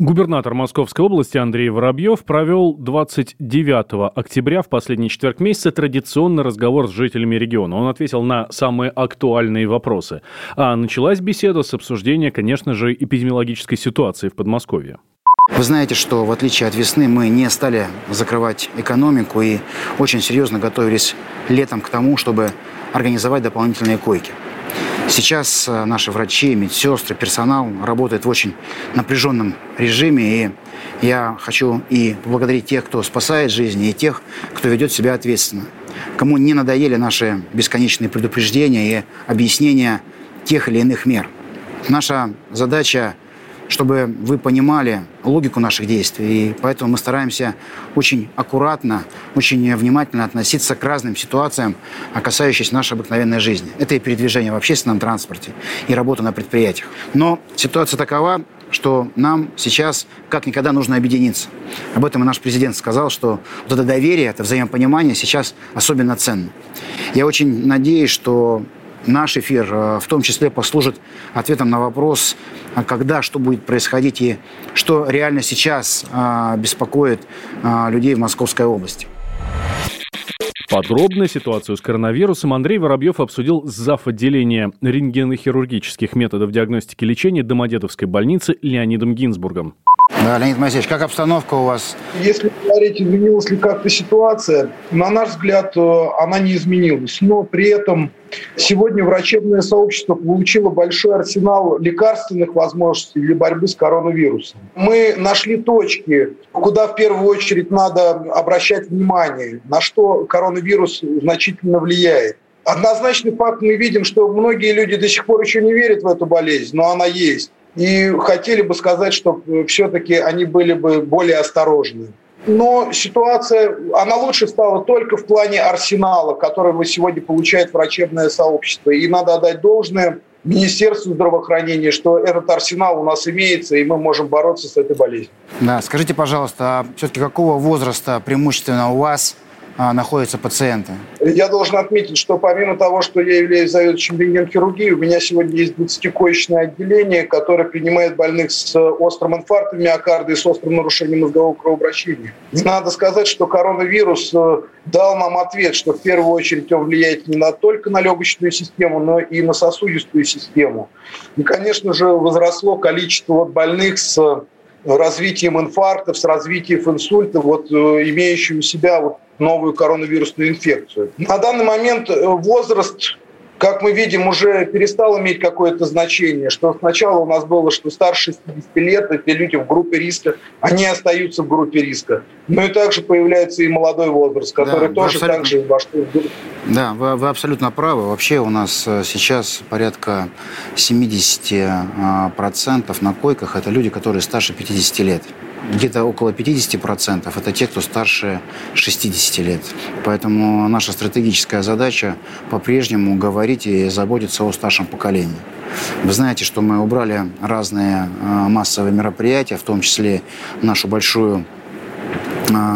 Губернатор Московской области Андрей Воробьев провел 29 октября в последний четверг месяца традиционный разговор с жителями региона. Он ответил на самые актуальные вопросы. А началась беседа с обсуждения, конечно же, эпидемиологической ситуации в Подмосковье. Вы знаете, что в отличие от весны мы не стали закрывать экономику и очень серьезно готовились летом к тому, чтобы организовать дополнительные койки. Сейчас э, наши врачи, медсестры, персонал работают в очень напряженном режиме. И я хочу и поблагодарить тех, кто спасает жизни, и тех, кто ведет себя ответственно. Кому не надоели наши бесконечные предупреждения и объяснения тех или иных мер. Наша задача чтобы вы понимали логику наших действий. И поэтому мы стараемся очень аккуратно, очень внимательно относиться к разным ситуациям, касающимся нашей обыкновенной жизни. Это и передвижение в общественном транспорте, и работа на предприятиях. Но ситуация такова, что нам сейчас как никогда нужно объединиться. Об этом и наш президент сказал, что вот это доверие, это взаимопонимание сейчас особенно ценно. Я очень надеюсь, что наш эфир э, в том числе послужит ответом на вопрос, а когда что будет происходить и что реально сейчас а, беспокоит а, людей в Московской области. Подробно ситуацию с коронавирусом Андрей Воробьев обсудил с зав. отделения рентгенохирургических методов диагностики и лечения Домодедовской больницы Леонидом Гинзбургом. Да, Леонид Моисеевич, как обстановка у вас? Если говорить, изменилась ли как-то ситуация, на наш взгляд, э, она не изменилась. Но при этом сегодня врачебное сообщество получило большой арсенал лекарственных возможностей для борьбы с коронавирусом. Мы нашли точки, куда в первую очередь надо обращать внимание, на что коронавирус значительно влияет. Однозначный факт мы видим, что многие люди до сих пор еще не верят в эту болезнь, но она есть и хотели бы сказать, что все-таки они были бы более осторожны. Но ситуация, она лучше стала только в плане арсенала, который сегодня получает врачебное сообщество. И надо отдать должное Министерству здравоохранения, что этот арсенал у нас имеется, и мы можем бороться с этой болезнью. Да, скажите, пожалуйста, а все-таки какого возраста преимущественно у вас находятся пациенты? Я должен отметить, что помимо того, что я являюсь заведующим рентген-хирургией, у меня сегодня есть 20-коечное отделение, которое принимает больных с острым инфарктом миокарда и с острым нарушением мозгового кровообращения. Надо сказать, что коронавирус э, дал нам ответ, что в первую очередь он влияет не на, только на легочную систему, но и на сосудистую систему. И, конечно же, возросло количество вот больных с развитием инфарктов, с развитием инсульта, вот, э, имеющие у себя вот новую коронавирусную инфекцию. На данный момент э, возраст как мы видим, уже перестал иметь какое-то значение, что сначала у нас было, что старше 60 лет, это люди в группе риска, они остаются в группе риска. Но и также появляется и молодой возраст, который да, тоже абсолютно... также вошел в группу. Да, вы, вы абсолютно правы. Вообще у нас э, сейчас порядка 70% э, на койках – это люди, которые старше 50 лет где-то около 50% это те, кто старше 60 лет. Поэтому наша стратегическая задача по-прежнему говорить и заботиться о старшем поколении. Вы знаете, что мы убрали разные э, массовые мероприятия, в том числе нашу большую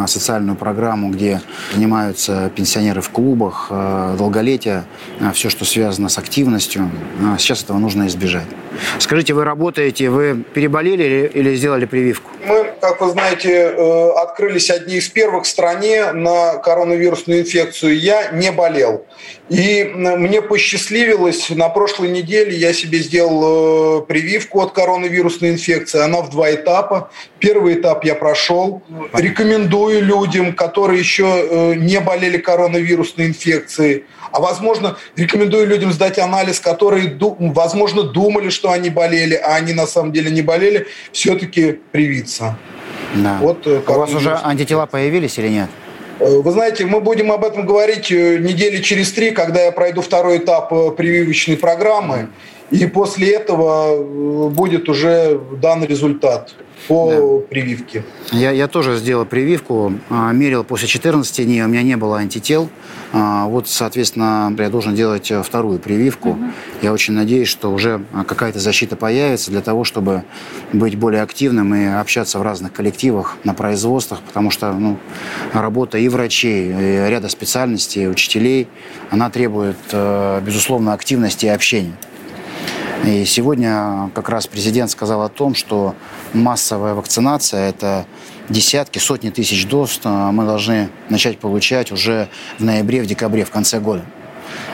социальную программу, где занимаются пенсионеры в клубах, э, долголетие, э, все, что связано с активностью. Э, сейчас этого нужно избежать. Скажите, вы работаете, вы переболели или сделали прививку? Как вы знаете, открылись одни из первых в стране на коронавирусную инфекцию. Я не болел. И мне посчастливилось, на прошлой неделе я себе сделал прививку от коронавирусной инфекции. Она в два этапа. Первый этап я прошел. Рекомендую людям, которые еще э, не болели коронавирусной инфекцией, а возможно, рекомендую людям сдать анализ, которые, возможно, думали, что они болели, а они на самом деле не болели, все-таки привиться. Да. Вот, э, У вас уже антитела появились или нет? Э, вы знаете, мы будем об этом говорить недели через три, когда я пройду второй этап прививочной программы. И после этого будет уже дан результат по да. прививке. Я, я тоже сделал прививку, а, мерил после 14 дней, у меня не было антител. А, вот, соответственно, я должен делать э, вторую прививку. Угу. Я очень надеюсь, что уже какая-то защита появится для того, чтобы быть более активным и общаться в разных коллективах, на производствах, потому что ну, работа и врачей, и ряда специальностей, учителей, она требует, э, безусловно, активности и общения. И сегодня как раз президент сказал о том, что массовая вакцинация – это десятки, сотни тысяч доз мы должны начать получать уже в ноябре, в декабре, в конце года.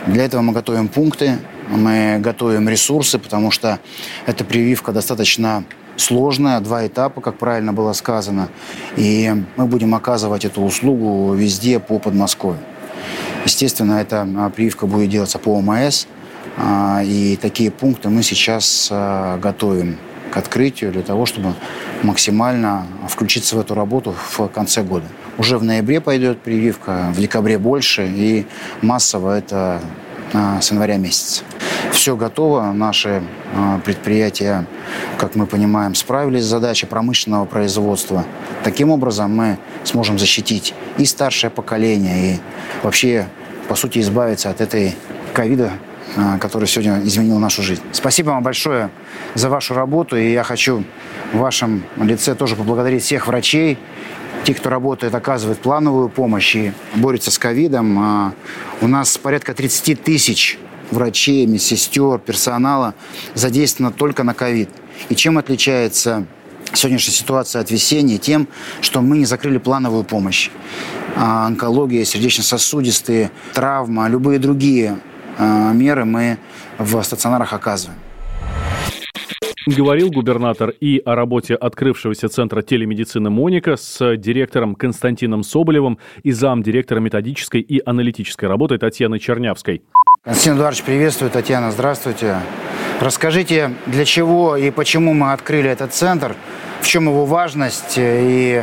Для этого мы готовим пункты, мы готовим ресурсы, потому что эта прививка достаточно сложная, два этапа, как правильно было сказано. И мы будем оказывать эту услугу везде по Подмосковью. Естественно, эта прививка будет делаться по ОМС – а, и такие пункты мы сейчас а, готовим к открытию для того, чтобы максимально включиться в эту работу в конце года. Уже в ноябре пойдет прививка, в декабре больше, и массово это а, с января месяца. Все готово, наши предприятия, как мы понимаем, справились с задачей промышленного производства. Таким образом мы сможем защитить и старшее поколение, и вообще, по сути, избавиться от этой ковида а, который сегодня изменил нашу жизнь. Спасибо вам большое за вашу работу, и я хочу в вашем лице тоже поблагодарить всех врачей, тех, кто работает, оказывает плановую помощь и борется с ковидом. А, у нас порядка 30 тысяч врачей, медсестер, персонала задействовано только на ковид. И чем отличается сегодняшняя ситуация от весенней тем, что мы не закрыли плановую помощь. А, онкология, сердечно-сосудистые, травма, любые другие меры мы в стационарах оказываем. Говорил губернатор и о работе открывшегося Центра телемедицины «Моника» с директором Константином Соболевым и замдиректора методической и аналитической работы Татьяной Чернявской. Константин Эдуардович, приветствую. Татьяна, здравствуйте. Расскажите, для чего и почему мы открыли этот центр, в чем его важность и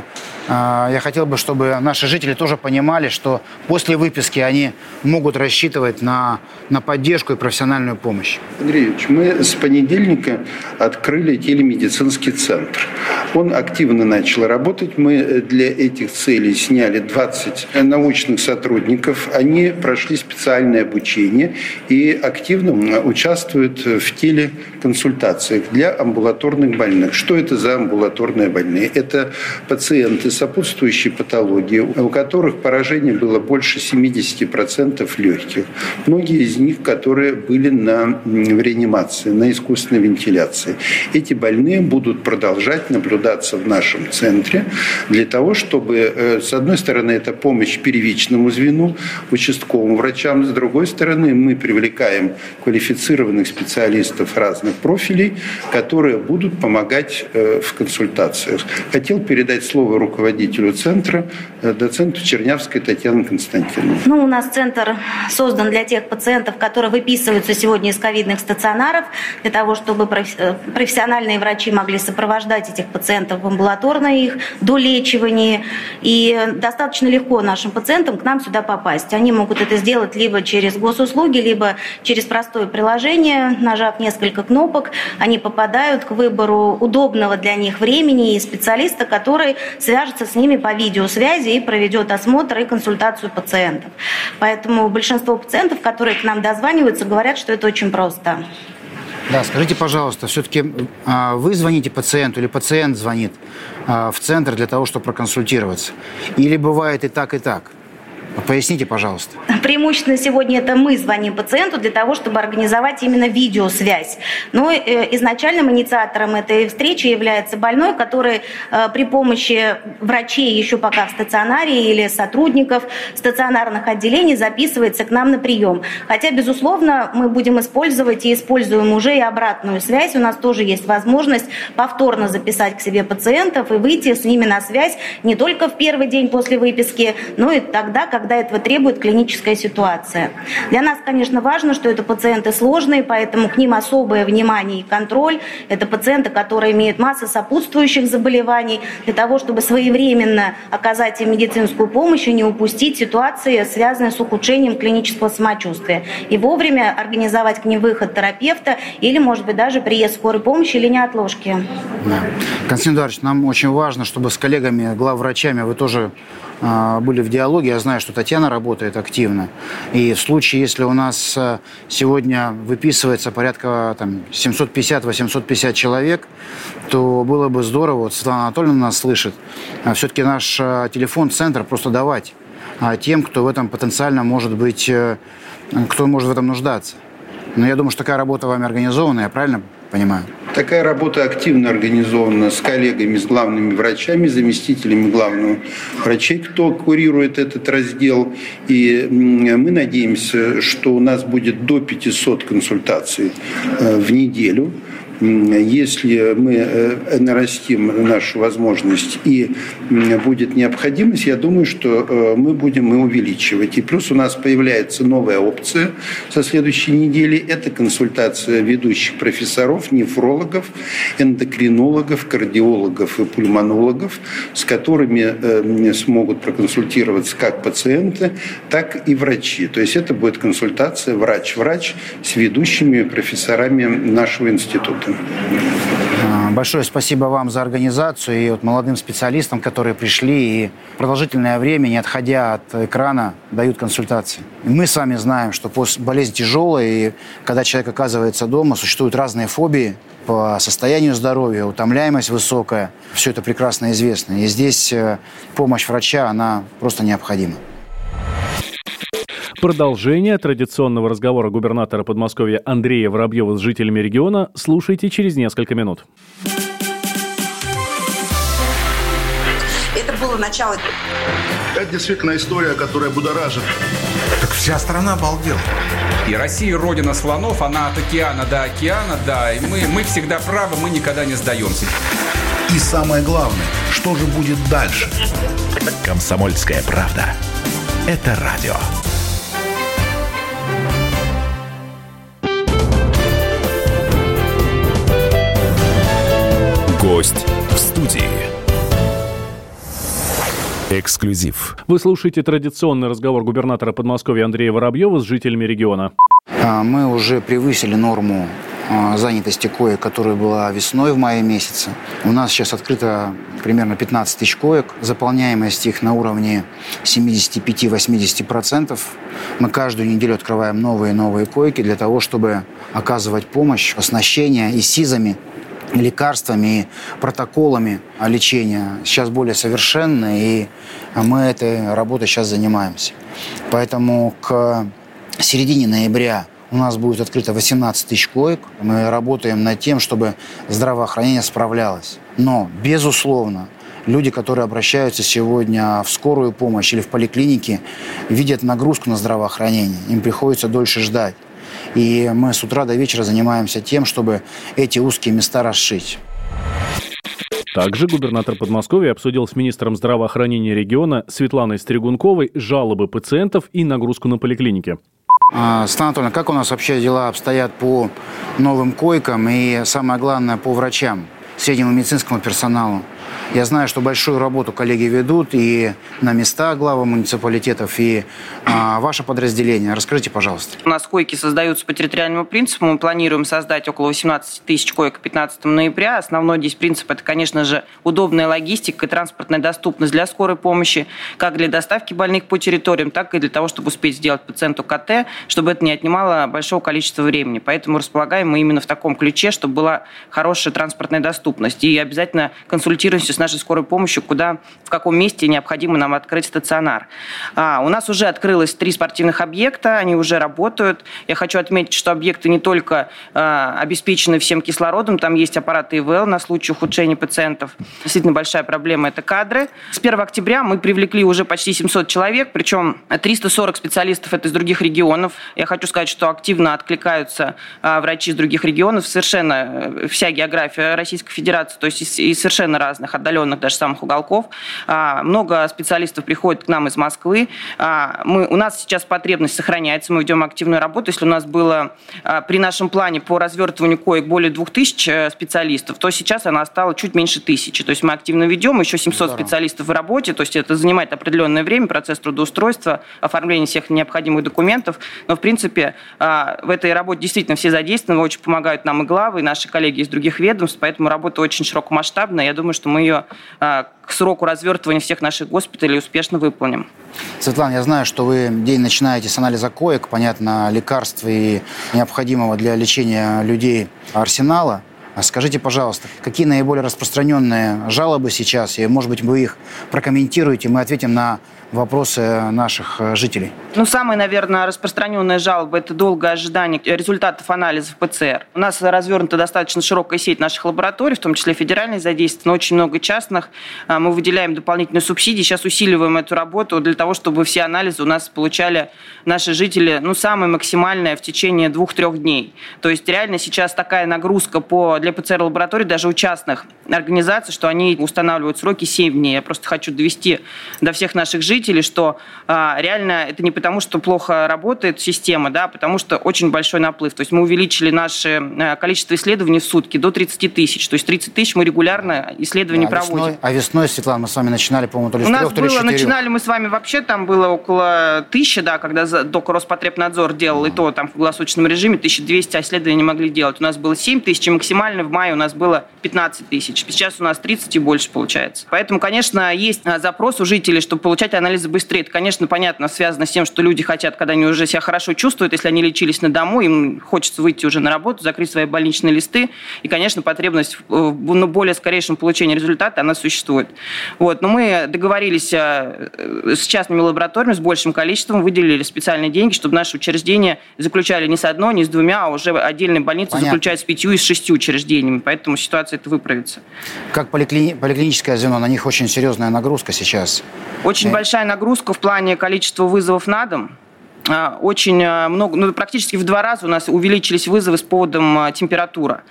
а, я хотел бы, чтобы наши жители тоже понимали, что после выписки они могут рассчитывать на, на поддержку и профессиональную помощь. Андреевич, мы с понедельника открыли телемедицинский центр. Он активно начал работать. Мы для этих целей сняли 20 научных сотрудников. Они прошли специальное обучение и активно участвуют в телеконсультациях для амбулаторных больных. Что это за амбулаторные больные? Это пациенты сопутствующие патологии, у которых поражение было больше 70% легких. Многие из них, которые были на, в реанимации, на искусственной вентиляции. Эти больные будут продолжать наблюдаться в нашем центре для того, чтобы, э, с одной стороны, это помощь первичному звену, участковым врачам, с другой стороны, мы привлекаем квалифицированных специалистов разных профилей, которые будут помогать э, в консультациях. Хотел передать слово руководителю центра, э, доценту Чернявской Татьяне Константиновне. Ну, у нас центр создан для тех пациентов, которые выписываются сегодня из ковидных стационаров, для того, чтобы э, профессиональные врачи могли сопровождать этих пациентов в амбулаторной их долечивании. И достаточно легко нашим пациентам к нам сюда попасть. Они могут это сделать либо через госуслуги, либо через простое приложение, нажав несколько кнопок, они попадают к выбору удобного для них времени и специалиста, который свяжется свяжется с ними по видеосвязи и проведет осмотр и консультацию пациентов. Поэтому большинство пациентов, которые к нам дозваниваются, говорят, что это очень просто. Да, скажите, пожалуйста, все-таки а, вы звоните пациенту или пациент звонит а, в центр для того, чтобы проконсультироваться? Или бывает и так, и так? Поясните, пожалуйста. Преимущественно сегодня это мы звоним пациенту для того, чтобы организовать именно видеосвязь. Но э, изначальным инициатором этой встречи является больной, который э, при помощи врачей еще пока в стационаре или сотрудников стационарных отделений записывается к нам на прием. Хотя, безусловно, мы будем использовать и используем уже и обратную связь. У нас тоже есть возможность повторно записать к себе пациентов и выйти с ними на связь не только в первый день после выписки, но и тогда, когда этого требует клиническая ситуация. Для нас, конечно, важно, что это пациенты сложные, поэтому к ним особое внимание и контроль. Это пациенты, которые имеют массу сопутствующих заболеваний, для того, чтобы своевременно оказать им медицинскую помощь и не упустить ситуации, связанные с ухудшением клинического самочувствия. И вовремя организовать к ним выход терапевта или, может быть, даже приезд скорой помощи или неотложки. Да. Константин Эдуардович, нам очень важно, чтобы с коллегами, главврачами вы тоже были в диалоге. Я знаю, что Татьяна работает активно. И в случае, если у нас а, сегодня выписывается порядка там, 750-850 человек, то было бы здорово, вот Светлана Анатольевна нас слышит, а, все-таки наш телефон-центр просто давать тем, кто в этом потенциально может быть, э, кто может в этом нуждаться. Но я думаю, что такая работа вами организована, я правильно понимаю? Такая работа активно организована с коллегами, с главными врачами, заместителями главного врачей, кто курирует этот раздел. И мы надеемся, что у нас будет до 500 консультаций э, в неделю если мы э, нарастим нашу возможность и будет необходимость, я думаю, что э, мы будем и увеличивать. И плюс у нас появляется новая опция со следующей недели. Это консультация ведущих профессоров, нефрологов, эндокринологов, кардиологов и пульмонологов, с которыми э, смогут проконсультироваться как пациенты, так и врачи. То есть это будет консультация врач-врач с ведущими профессорами нашего института. А, большое спасибо вам за организацию и вот молодым специалистам, которые пришли и продолжительное время, не отходя от экрана, дают консультации. мы с вами знаем, что болезнь тяжелая, и когда человек оказывается дома, существуют разные фобии по состоянию здоровья, утомляемость высокая. Все это прекрасно известно. И здесь э, помощь врача, она просто необходима. Продолжение традиционного разговора губернатора Подмосковья Андрея Воробьева с жителями региона слушайте через несколько минут. Это было начало. Это действительно история, которая будоражит. Так вся страна обалдела. И Россия родина слонов, она от океана до океана, да. И мы, мы всегда правы, мы никогда не сдаемся. И самое главное, что же будет дальше? Комсомольская правда. Это радио. Гость в студии. Эксклюзив. Вы слушаете традиционный разговор губернатора Подмосковья Андрея Воробьева с жителями региона. А, мы уже превысили норму а, занятости коек, которая была весной в мае месяце. У нас сейчас открыто примерно 15 тысяч коек. Заполняемость их на уровне 75-80%. Мы каждую неделю открываем новые и новые койки для того, чтобы оказывать помощь, оснащение и СИЗами лекарствами и протоколами лечения сейчас более совершенны, и мы этой работой сейчас занимаемся. Поэтому к середине ноября у нас будет открыто 18 тысяч коек. Мы работаем над тем, чтобы здравоохранение справлялось. Но, безусловно, люди, которые обращаются сегодня в скорую помощь или в поликлинике, видят нагрузку на здравоохранение. Им приходится дольше ждать. И мы с утра до вечера занимаемся тем, чтобы эти узкие места расшить. Также губернатор Подмосковья обсудил с министром здравоохранения региона Светланой Стригунковой жалобы пациентов и нагрузку на поликлинике. Светлана Анатольевна, как у нас вообще дела обстоят по новым койкам и, самое главное, по врачам, среднему медицинскому персоналу? Я знаю, что большую работу коллеги ведут и на местах главы муниципалитетов, и а, ваше подразделение. Расскажите, пожалуйста. У нас койки создаются по территориальному принципу. Мы планируем создать около 18 тысяч коек к 15 ноября. Основной здесь принцип – это, конечно же, удобная логистика и транспортная доступность для скорой помощи, как для доставки больных по территориям, так и для того, чтобы успеть сделать пациенту КТ, чтобы это не отнимало большого количества времени. Поэтому располагаем мы именно в таком ключе, чтобы была хорошая транспортная доступность. И обязательно консультируемся с нашей скорой помощью, куда, в каком месте необходимо нам открыть стационар. А, у нас уже открылось три спортивных объекта, они уже работают. Я хочу отметить, что объекты не только а, обеспечены всем кислородом, там есть аппараты ИВЛ на случай ухудшения пациентов. Действительно большая проблема – это кадры. С 1 октября мы привлекли уже почти 700 человек, причем 340 специалистов – это из других регионов. Я хочу сказать, что активно откликаются а, врачи из других регионов, совершенно э, вся география Российской Федерации, то есть из совершенно разных разных отдаленных даже самых уголков. А, много специалистов приходит к нам из Москвы. А, мы, у нас сейчас потребность сохраняется, мы ведем активную работу. Если у нас было при нашем плане по развертыванию коек более 2000 э, специалистов, то сейчас она стала чуть меньше тысячи. То есть мы активно ведем, еще 700 Здорово. специалистов в работе, то есть это занимает определенное время, процесс трудоустройства, оформление всех необходимых документов. Но, в принципе, в этой работе действительно все задействованы, очень помогают нам и главы, и наши коллеги из других ведомств, поэтому работа очень широкомасштабная. Я думаю, что мы ее а, к сроку развертывания всех наших госпиталей успешно выполним. Светлана, я знаю, что вы день начинаете с анализа коек, понятно, лекарств и необходимого для лечения людей арсенала. А скажите, пожалуйста, какие наиболее распространенные жалобы сейчас, и, может быть, вы их прокомментируете, мы ответим на вопросы наших э, жителей? Ну, самая, наверное, распространенная жалоба – это долгое ожидание результатов анализов ПЦР. У нас развернута достаточно широкая сеть наших лабораторий, в том числе федеральной задействовано, очень много частных. А, мы выделяем дополнительные субсидии, сейчас усиливаем эту работу для того, чтобы все анализы у нас получали наши жители, ну, самое максимальное в течение двух-трех дней. То есть реально сейчас такая нагрузка по, для ПЦР-лабораторий, даже у частных организаций, что они устанавливают сроки 7 дней. Я просто хочу довести до всех наших жителей, жителей, что а, реально это не потому, что плохо работает система, да, а потому что очень большой наплыв. То есть мы увеличили наше а, количество исследований в сутки до 30 тысяч. То есть 30 тысяч мы регулярно исследования да, проводим. Весной, а весной, Светлана, мы с вами начинали, по-моему, то ли У нас трех, было, начинали мы с вами вообще, там было около тысячи, да, когда только Роспотребнадзор делал, mm. и то там в круглосуточном режиме 1200 исследований не могли делать. У нас было 7 тысяч, и максимально в мае у нас было 15 тысяч. Сейчас у нас 30 и больше получается. Поэтому, конечно, есть запрос у жителей, чтобы получать анализы быстрее. Это, конечно, понятно, связано с тем, что люди хотят, когда они уже себя хорошо чувствуют, если они лечились на дому, им хочется выйти уже на работу, закрыть свои больничные листы. И, конечно, потребность в ну, более скорейшем получении результата, она существует. Вот. Но мы договорились э, с частными лабораториями, с большим количеством, выделили специальные деньги, чтобы наши учреждения заключали не с одной, не с двумя, а уже отдельные больницы Понятно. заключают с пятью и с шестью учреждениями. Поэтому ситуация это выправится. Как поликли... поликлиническое звено, на них очень серьезная нагрузка сейчас. Очень и... большая нагрузка в плане количества вызовов на дом. А, очень а, много, ну, практически в два раза у нас увеличились вызовы с поводом а, температура.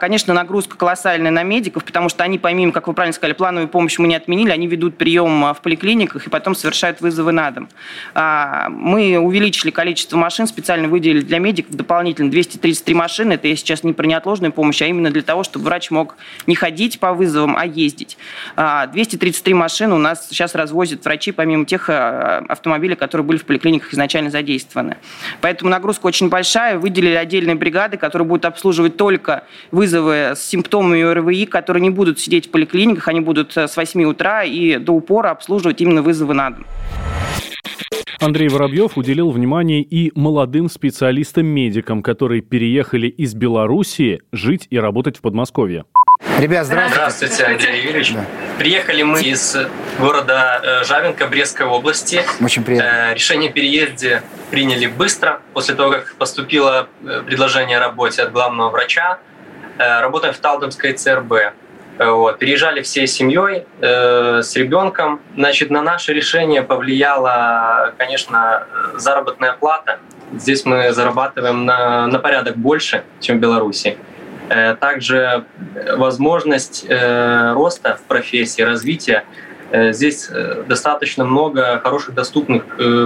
Конечно, нагрузка колоссальная на медиков, потому что они, помимо, как вы правильно сказали, плановую помощь мы не отменили, они ведут прием в поликлиниках и потом совершают вызовы на дом. Мы увеличили количество машин, специально выделили для медиков дополнительно 233 машины. Это я сейчас не про неотложную помощь, а именно для того, чтобы врач мог не ходить по вызовам, а ездить. 233 машины у нас сейчас развозят врачи, помимо тех автомобилей, которые были в поликлиниках изначально задействованы. Поэтому нагрузка очень большая. Выделили отдельные бригады, которые будут обслуживать только вызовы с симптомами ОРВИ, которые не будут сидеть в поликлиниках, они будут с 8 утра и до упора обслуживать именно вызовы на дом. Андрей Воробьев уделил внимание и молодым специалистам-медикам, которые переехали из Белоруссии жить и работать в Подмосковье. Ребят, здравствуйте. Здравствуйте, Андрей Юрьевич. Да. Приехали мы из города э, Жавенко Брестской области. Очень приятно. Э, решение о переезде приняли быстро, после того, как поступило э, предложение о работе от главного врача. Работаем в Талдомской ЦРБ. Вот. Переезжали всей семьей, э, с ребенком. Значит, на наше решение повлияла, конечно, заработная плата. Здесь мы зарабатываем на, на порядок больше, чем в Беларуси. Э, также возможность э, роста в профессии, развития. Э, здесь достаточно много хороших доступных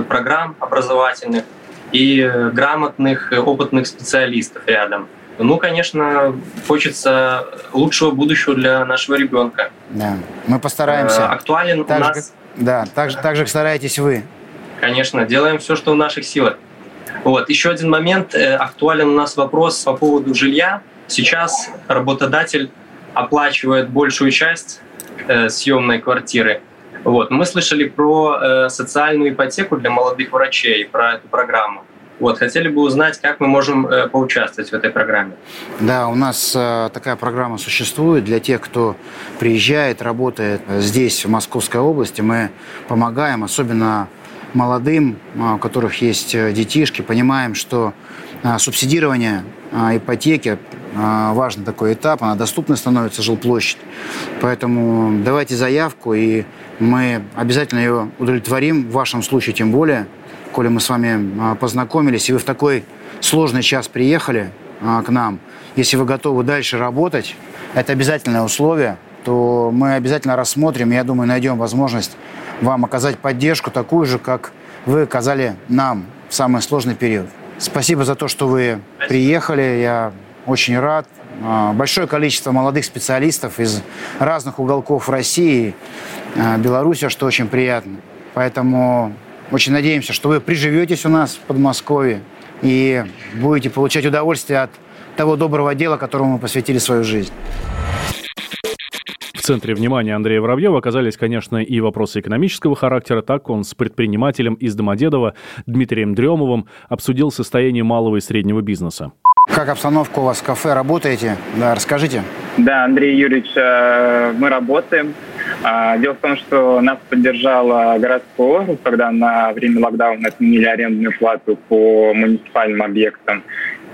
программ образовательных и грамотных, опытных специалистов рядом. Ну, конечно, хочется лучшего будущего для нашего ребенка. Да, мы постараемся. Актуален так у нас... Же, да, так же, так же стараетесь вы. Конечно, делаем все, что в наших силах. Вот. Еще один момент. Актуален у нас вопрос по поводу жилья. Сейчас работодатель оплачивает большую часть э, съемной квартиры. Вот. Мы слышали про э, социальную ипотеку для молодых врачей, про эту программу. Вот, хотели бы узнать, как мы можем э, поучаствовать в этой программе. Да, у нас э, такая программа существует для тех, кто приезжает, работает здесь, в Московской области. Мы помогаем, особенно молодым, э, у которых есть э, детишки, понимаем, что э, субсидирование ипотеки а, важный такой этап, она доступна становится, жилплощадь. Поэтому давайте заявку, и мы обязательно ее удовлетворим, в вашем случае тем более, коли мы с вами а, познакомились, и вы в такой сложный час приехали а, к нам. Если вы готовы дальше работать, это обязательное условие, то мы обязательно рассмотрим, я думаю, найдем возможность вам оказать поддержку такую же, как вы оказали нам в самый сложный период. Спасибо за то, что вы приехали. Я очень рад. А, большое количество молодых специалистов из разных уголков России, а, Беларуси, что очень приятно. Поэтому очень надеемся, что вы приживетесь у нас в Подмосковье и будете получать удовольствие от того доброго дела, которому мы посвятили свою жизнь центре внимания Андрея Воробьева оказались, конечно, и вопросы экономического характера. Так он с предпринимателем из Домодедова Дмитрием Дремовым обсудил состояние малого и среднего бизнеса. Как обстановка у вас в кафе? Работаете? Да, расскажите. Да, Андрей Юрьевич, э, мы работаем. А, дело в том, что нас поддержала городской округ, когда на время локдауна отменили арендную плату по муниципальным объектам.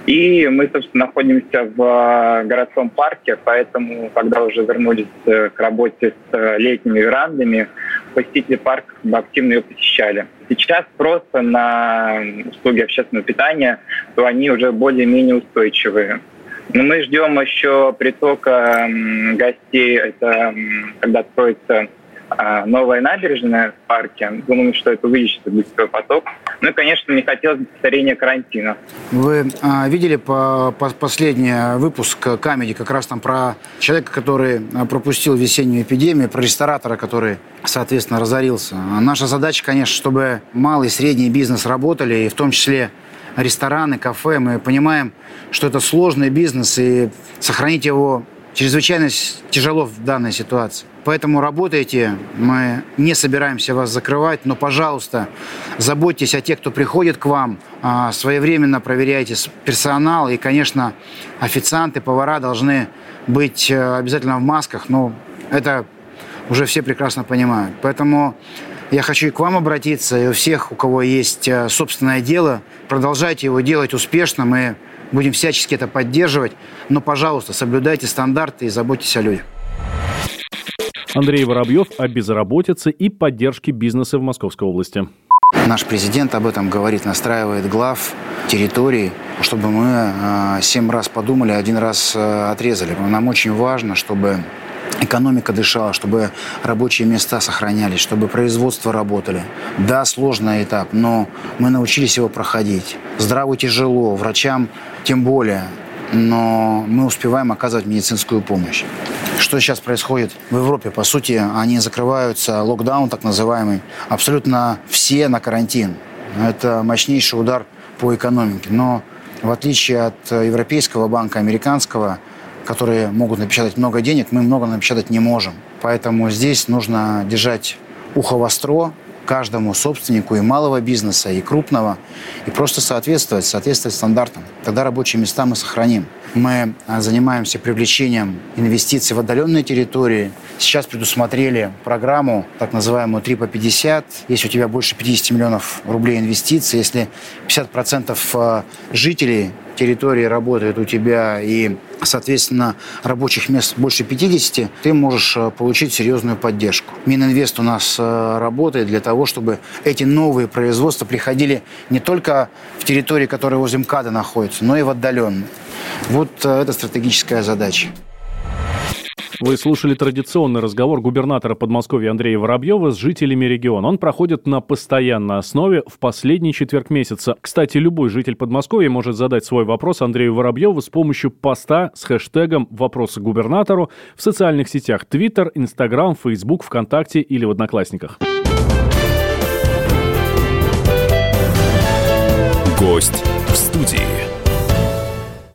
И мы, собственно, находимся в э, городском парке, поэтому, когда уже вернулись э, к работе с э, летними верандами, посетители парка активно ее посещали. Сейчас просто на услуги общественного питания, то они уже более-менее устойчивые. Но мы ждем еще притока гостей, это когда откроется а, новая набережная в парке. Думаю, что это увеличит гостевой поток. Ну и, конечно, не хотелось бы повторения карантина. Вы а, видели по, по последний выпуск Камеди, как раз там про человека, который а, пропустил весеннюю эпидемию, про ресторатора, который, соответственно, разорился. Наша задача, конечно, чтобы малый и средний бизнес работали, и в том числе рестораны, кафе. Мы понимаем, что это сложный бизнес, и сохранить его чрезвычайно тяжело в данной ситуации. Поэтому работайте, мы не собираемся вас закрывать, но, пожалуйста, заботьтесь о тех, кто приходит к вам, а, своевременно проверяйте персонал, и, конечно, официанты, повара должны быть э, обязательно в масках, но это уже все прекрасно понимают. Поэтому я хочу и к вам обратиться, и у всех, у кого есть э, собственное дело, продолжайте его делать успешно, мы будем всячески это поддерживать, но, пожалуйста, соблюдайте стандарты и заботьтесь о людях. Андрей Воробьев о безработице и поддержке бизнеса в Московской области. Наш президент об этом говорит, настраивает глав территории, чтобы мы э, семь раз подумали, один раз э, отрезали. Нам очень важно, чтобы экономика дышала, чтобы рабочие места сохранялись, чтобы производство работали. Да, сложный этап, но мы научились его проходить. Здраву тяжело, врачам тем более но мы успеваем оказывать медицинскую помощь. Что сейчас происходит в Европе? По сути, они закрываются, локдаун так называемый, абсолютно все на карантин. Это мощнейший удар по экономике. Но в отличие от Европейского банка, американского, которые могут напечатать много денег, мы много напечатать не можем. Поэтому здесь нужно держать ухо востро, каждому собственнику и малого бизнеса, и крупного, и просто соответствовать, соответствовать стандартам. Тогда рабочие места мы сохраним. Мы а, занимаемся привлечением инвестиций в отдаленные территории. Сейчас предусмотрели программу, так называемую 3 по 50. Если у тебя больше 50 миллионов рублей инвестиций, если 50% а, жителей территории работает у тебя и, соответственно, рабочих мест больше 50, ты можешь э, получить серьезную поддержку. Мининвест у нас э, работает для того, чтобы эти новые производства приходили не только в территории, которая возле МКАДа находится, но и в отдаленные. Вот э, это стратегическая задача. Вы слушали традиционный разговор губернатора Подмосковья Андрея Воробьева с жителями региона. Он проходит на постоянной основе в последний четверг месяца. Кстати, любой житель Подмосковья может задать свой вопрос Андрею Воробьеву с помощью поста с хэштегом «Вопросы губернатору» в социальных сетях Twitter, Instagram, Facebook, ВКонтакте или в Одноклассниках. Гость в студии.